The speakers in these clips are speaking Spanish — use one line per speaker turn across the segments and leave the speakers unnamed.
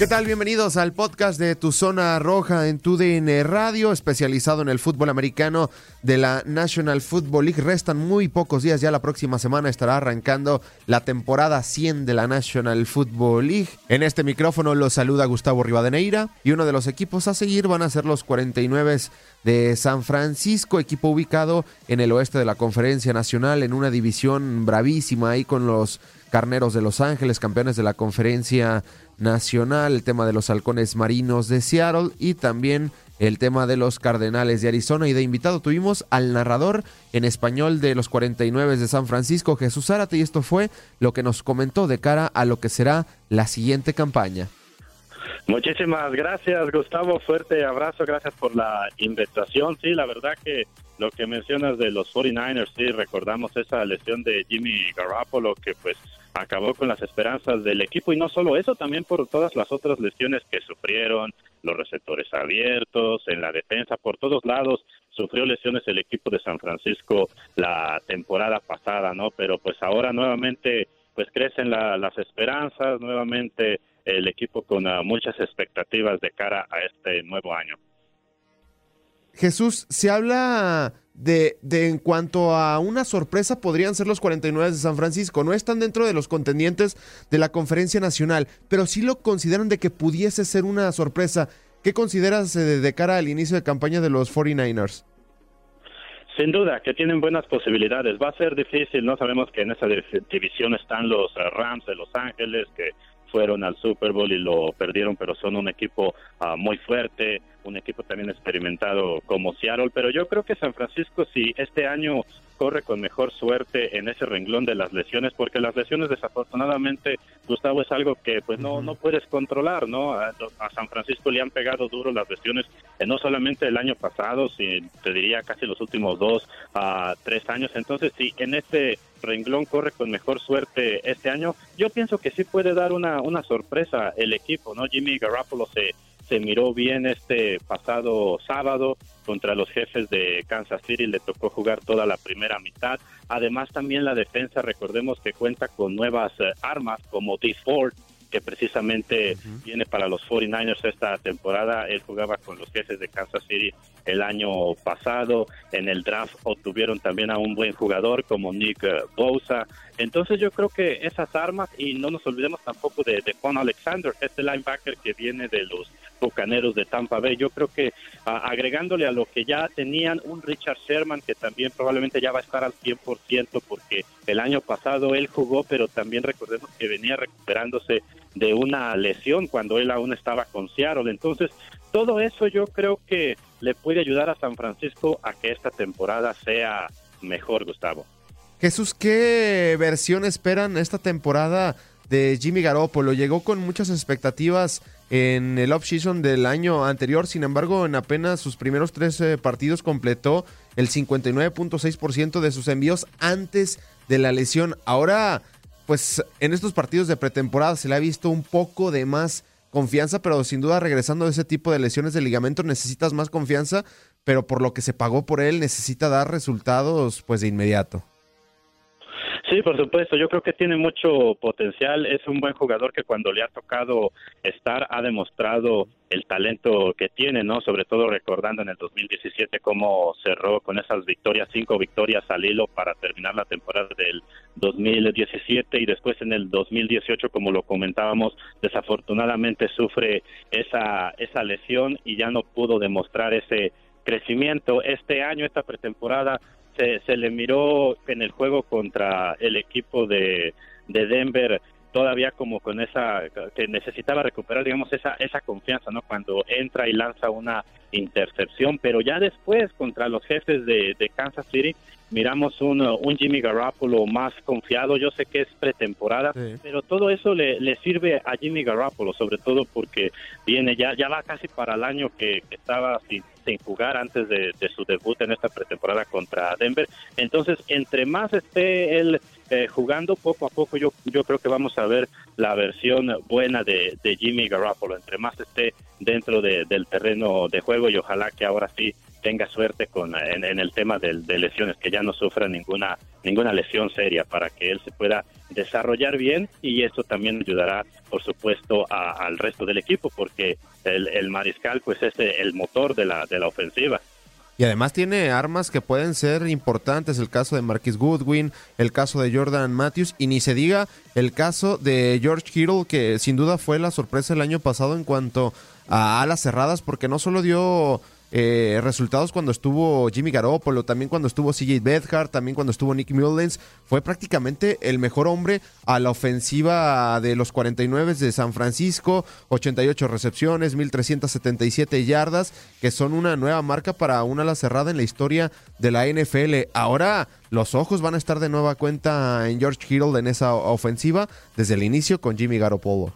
¿Qué tal? Bienvenidos al podcast de Tu Zona Roja en tu DN Radio, especializado en el fútbol americano de la National Football League. Restan muy pocos días, ya la próxima semana estará arrancando la temporada 100 de la National Football League. En este micrófono los saluda Gustavo Rivadeneira y uno de los equipos a seguir van a ser los 49 de San Francisco, equipo ubicado en el oeste de la Conferencia Nacional, en una división bravísima ahí con los Carneros de Los Ángeles, campeones de la Conferencia Nacional, el tema de los halcones marinos de Seattle y también el tema de los Cardenales de Arizona. Y de invitado tuvimos al narrador en español de los 49 de San Francisco, Jesús Zárate, y esto fue lo que nos comentó de cara a lo que será la siguiente campaña.
Muchísimas gracias, Gustavo. Fuerte abrazo, gracias por la invitación. Sí, la verdad que lo que mencionas de los 49ers, sí, recordamos esa lesión de Jimmy Garoppolo que pues acabó con las esperanzas del equipo y no solo eso, también por todas las otras lesiones que sufrieron, los receptores abiertos, en la defensa, por todos lados sufrió lesiones el equipo de San Francisco la temporada pasada, ¿no? Pero pues ahora nuevamente pues crecen las esperanzas, nuevamente el equipo con uh, muchas expectativas de cara a este nuevo año.
Jesús, se habla de, de, en cuanto a una sorpresa podrían ser los 49 de San Francisco. No están dentro de los contendientes de la conferencia nacional, pero sí lo consideran de que pudiese ser una sorpresa. ¿Qué consideras de, de cara al inicio de campaña de los 49ers?
Sin duda, que tienen buenas posibilidades. Va a ser difícil, no sabemos que en esa división están los Rams de Los Ángeles, que fueron al Super Bowl y lo perdieron, pero son un equipo uh, muy fuerte, un equipo también experimentado como Seattle, pero yo creo que San Francisco si este año corre con mejor suerte en ese renglón de las lesiones, porque las lesiones desafortunadamente, Gustavo, es algo que pues no, no puedes controlar, ¿no? A, a San Francisco le han pegado duro las lesiones, eh, no solamente el año pasado, sino te diría casi los últimos dos a tres años, entonces si en este renglón corre con mejor suerte este año, yo pienso que sí puede dar una, una sorpresa el equipo, ¿no? Jimmy Garoppolo se se miró bien este pasado sábado contra los jefes de Kansas City, le tocó jugar toda la primera mitad. Además también la defensa, recordemos que cuenta con nuevas eh, armas como D Ford, que precisamente viene para los 49ers esta temporada. Él jugaba con los jefes de Kansas City el año pasado. En el draft obtuvieron también a un buen jugador como Nick eh, Bosa. Entonces yo creo que esas armas, y no nos olvidemos tampoco de, de Juan Alexander, este linebacker que viene de los Bucaneros de Tampa Bay. Yo creo que agregándole a lo que ya tenían un Richard Sherman que también probablemente ya va a estar al 100% porque el año pasado él jugó, pero también recordemos que venía recuperándose de una lesión cuando él aún estaba con Seattle. Entonces, todo eso yo creo que le puede ayudar a San Francisco a que esta temporada sea mejor, Gustavo.
Jesús, ¿qué versión esperan esta temporada de Jimmy Garoppolo? Llegó con muchas expectativas en el off-season del año anterior, sin embargo, en apenas sus primeros tres eh, partidos completó el 59.6% de sus envíos antes de la lesión. Ahora, pues en estos partidos de pretemporada se le ha visto un poco de más confianza, pero sin duda regresando de ese tipo de lesiones de ligamento necesitas más confianza, pero por lo que se pagó por él necesita dar resultados pues de inmediato.
Sí, por supuesto. Yo creo que tiene mucho potencial. Es un buen jugador que cuando le ha tocado estar ha demostrado el talento que tiene, ¿no? Sobre todo recordando en el 2017 cómo cerró con esas victorias, cinco victorias al hilo para terminar la temporada del 2017 y después en el 2018, como lo comentábamos, desafortunadamente sufre esa esa lesión y ya no pudo demostrar ese crecimiento. Este año, esta pretemporada, se, le miró en el juego contra el equipo de, de Denver todavía como con esa que necesitaba recuperar digamos esa esa confianza no cuando entra y lanza una intercepción pero ya después contra los jefes de, de Kansas City miramos un, un Jimmy Garoppolo más confiado. Yo sé que es pretemporada pero todo eso le, le, sirve a Jimmy Garoppolo sobre todo porque viene ya ya va casi para el año que, que estaba sin sin jugar antes de, su debut en esta pretemporada contra Denver. Entonces, entre más esté él eh, jugando, poco a poco yo, yo creo que vamos a ver la versión buena de, Jimmy Garoppolo. Entre más esté dentro del terreno de juego y ojalá que ahora sí tenga suerte con en, el tema de, de, lesiones, que ya no sufra ninguna ninguna lesión seria para que él se pueda desarrollar bien y esto también ayudará, por supuesto, al resto del equipo, porque el, mariscal pues es el motor de la, de la ofensiva.
Y además tiene armas que pueden ser importantes, el caso de Marquis Goodwin, el caso de Jordan Matthews y ni se diga el caso de George Kittle, que sin duda fue la sorpresa el año pasado en cuanto a alas cerradas, porque no solo dio eh, resultados cuando estuvo Jimmy Garoppolo, también cuando estuvo CJ Bedhart, también cuando estuvo Nick Mullens. Fue prácticamente el mejor hombre a la ofensiva de los 49 de San Francisco. 88 recepciones, 1377 yardas, que son una nueva marca para una ala cerrada en la historia de la NFL. Ahora los ojos van a estar de nueva cuenta en George Kittle en esa ofensiva desde el inicio con Jimmy Garoppolo.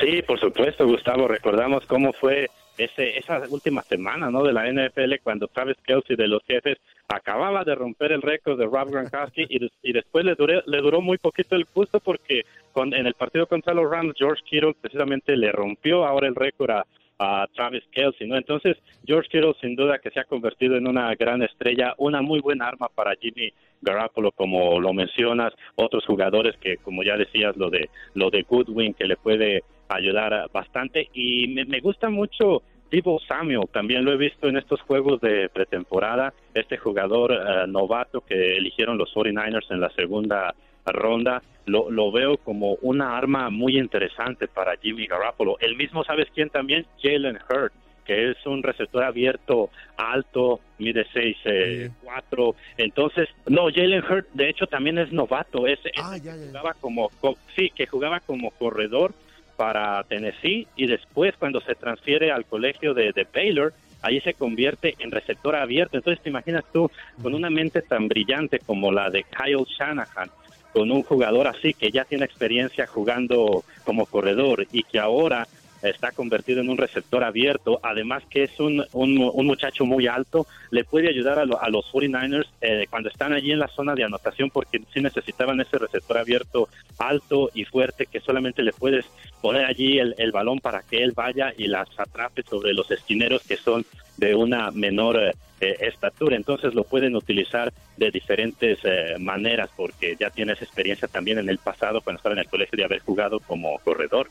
Sí, por supuesto, Gustavo. Recordamos cómo fue ese, esa última semana ¿no? de la NFL cuando Travis Kelsey de los jefes acababa de romper el récord de Rob Gronkowski y, y después le, duré, le duró muy poquito el gusto porque con, en el partido contra los Rams George Kittle precisamente le rompió ahora el récord a, a Travis Kelsey, ¿no? Entonces, George Kittle sin duda que se ha convertido en una gran estrella, una muy buena arma para Jimmy Garoppolo, como lo mencionas, otros jugadores que, como ya decías, lo de lo de Goodwin que le puede ayudar bastante y me, gusta mucho Divo Samuel, también lo he visto en estos juegos de pretemporada, este jugador eh, novato que eligieron los 49ers en la segunda ronda, lo, lo, veo como una arma muy interesante para Jimmy Garoppolo. El mismo, ¿sabes quién también? Jalen Hurt, que es un receptor abierto alto, mide 6, 4. Entonces, no, Jalen Hurt, de hecho, también es novato. Es, ah, jugaba como, sí, que jugaba como corredor para Tennessee y después cuando se transfiere al colegio de, de Baylor, ahí se convierte en receptor abierto. Entonces te imaginas tú con una mente tan brillante como la de Kyle Shanahan, con un jugador así que ya tiene experiencia jugando como corredor y que ahora está convertido en un receptor abierto, además que es un, un, muchacho muy alto, le puede ayudar a, a los 49ers eh, cuando están allí en la zona de anotación porque sí necesitaban ese receptor abierto alto y fuerte que solamente le puedes poner allí el, el balón para que él vaya y las atrape sobre los esquineros que son de una menor eh, eh, estatura. Entonces lo pueden utilizar de diferentes maneras porque ya tienes experiencia también en el pasado cuando estaba en el colegio de haber jugado como corredor.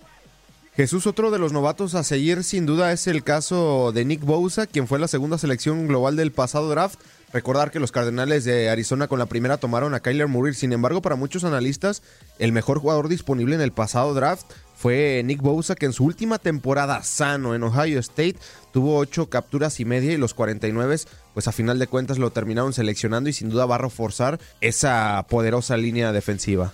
Jesús, otro de los novatos a seguir sin duda es el caso de Nick Bosa, quien fue la segunda selección global del pasado draft. Recordar que los Cardenales de Arizona con la primera tomaron a Kyler Murray, sin embargo para muchos analistas el mejor jugador disponible en el pasado draft fue Nick Bosa, que en su última temporada sano en Ohio State tuvo ocho capturas y media y los 49, pues a final de cuentas lo terminaron seleccionando y sin duda va a reforzar esa poderosa línea defensiva.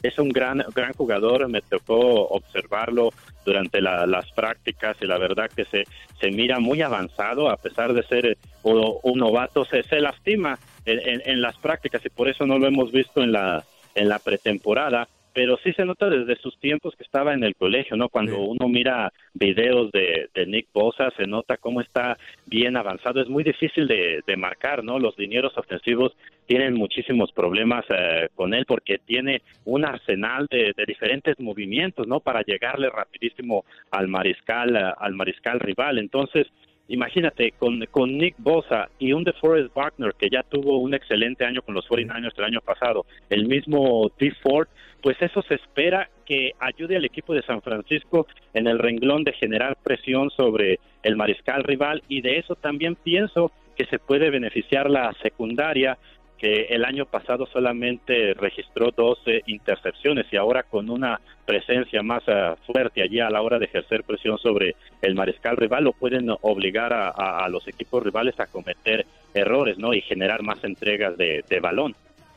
Es un gran, gran jugador, me tocó observarlo durante las prácticas y la verdad que se, se mira muy avanzado a pesar de ser eh, un novato, se, se lastima en, en, las prácticas y por eso no lo hemos visto en la, en la pretemporada pero sí se nota desde sus tiempos que estaba en el colegio, ¿no? Cuando uno mira videos de, Nick Bosa, se nota cómo está bien avanzado. Es muy difícil de, marcar, ¿no? Los dineros ofensivos tienen muchísimos problemas eh, con él porque tiene un arsenal de, diferentes movimientos, ¿no? Para llegarle rapidísimo al mariscal, eh, al mariscal rival. Entonces, imagínate, con, con Nick Bosa y un DeForest Wagner que ya tuvo un excelente año con los 49ers el año pasado, el mismo D. Ford, pues eso se espera que ayude al equipo de San Francisco en el renglón de generar presión sobre el mariscal rival y de eso también pienso que se puede beneficiar la secundaria que el año pasado solamente registró 12 intercepciones y ahora con una presencia más eh, fuerte allí a la hora de ejercer presión sobre el mariscal rival lo pueden obligar a, los equipos rivales a cometer errores no y generar más entregas de, de balón.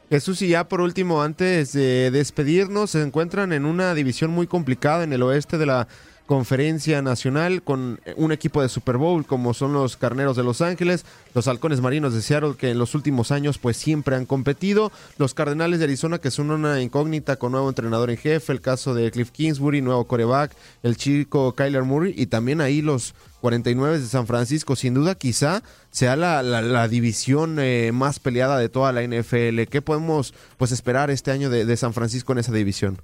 Jesús, y ya por último, antes de despedirnos, se encuentran en una división muy complicada en el oeste de la conferencia nacional con un equipo de Super Bowl como son los Carneros de Los Ángeles, los Halcones Marinos de Seattle que en los últimos años pues siempre han competido, los Cardenales de Arizona que son una incógnita con nuevo entrenador en jefe, el caso de Cliff Kingsbury, nuevo coreback, el chico Kyler Murray y también ahí los 49 de San Francisco, sin duda quizá sea la, división eh, más peleada de toda la NFL. ¿Qué podemos pues esperar este año de San Francisco en esa división?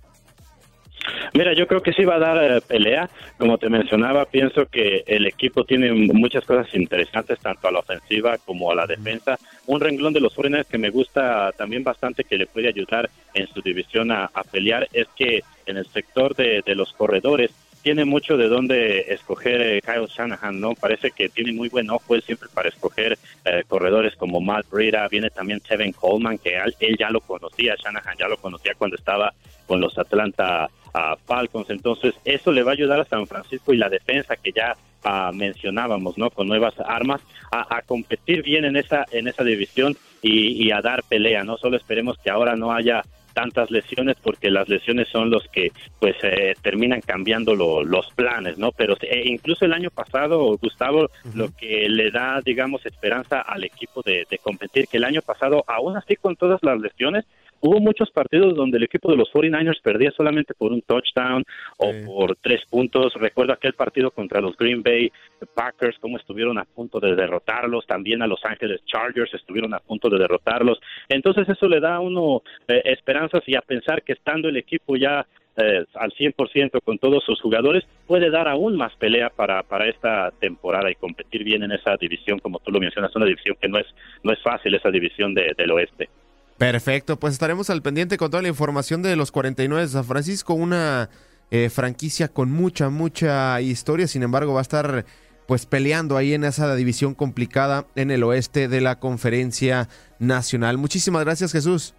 Mira, yo creo que sí va a dar eh, pelea. Como te mencionaba, pienso que el equipo tiene muchas cosas interesantes, tanto a la ofensiva como a la defensa. Un renglón de los foreigners que me gusta también bastante, que le puede ayudar en su división a, pelear, es que en el sector de, los corredores tiene mucho de dónde escoger eh, Kyle Shanahan, ¿no? Parece que tiene muy buen ojo él siempre para escoger eh, corredores como Matt Breida, viene también Kevin Coleman, que él, ya lo conocía, Shanahan ya lo conocía cuando estaba con los Atlanta a Falcons. Entonces, eso le va a ayudar a San Francisco y la defensa que ya ah, mencionábamos, ¿no? Con nuevas armas, a, competir bien en esa, en esa división y, a dar pelea, ¿no? Solo esperemos que ahora no haya tantas lesiones porque las lesiones son los que pues eh, terminan cambiando los planes, ¿no? Pero eh, incluso el año pasado, Gustavo, lo que le da, digamos, esperanza al equipo de, de competir, que el año pasado, aún así con todas las lesiones, hubo muchos partidos donde el equipo de los 49ers perdía solamente por un touchdown o por tres puntos. Recuerdo aquel partido contra los Green Bay Packers, cómo estuvieron a punto de derrotarlos. También a Los Ángeles Chargers estuvieron a punto de derrotarlos. Entonces eso le da a uno eh, esperanzas y a pensar que estando el equipo ya eh, al 100% con todos sus jugadores, puede dar aún más pelea para, para esta temporada y competir bien en esa división, como tú lo mencionas, una división que no es, no es fácil, esa división del oeste.
Perfecto, pues estaremos al pendiente con toda la información de los 49 de San Francisco, una eh, franquicia con mucha, mucha historia, sin embargo va a estar pues peleando ahí en esa división complicada en el oeste de la conferencia nacional. Muchísimas gracias Jesús.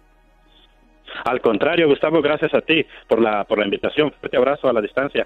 Al contrario, Gustavo, gracias a ti por la, por la invitación. Fuerte abrazo a la distancia.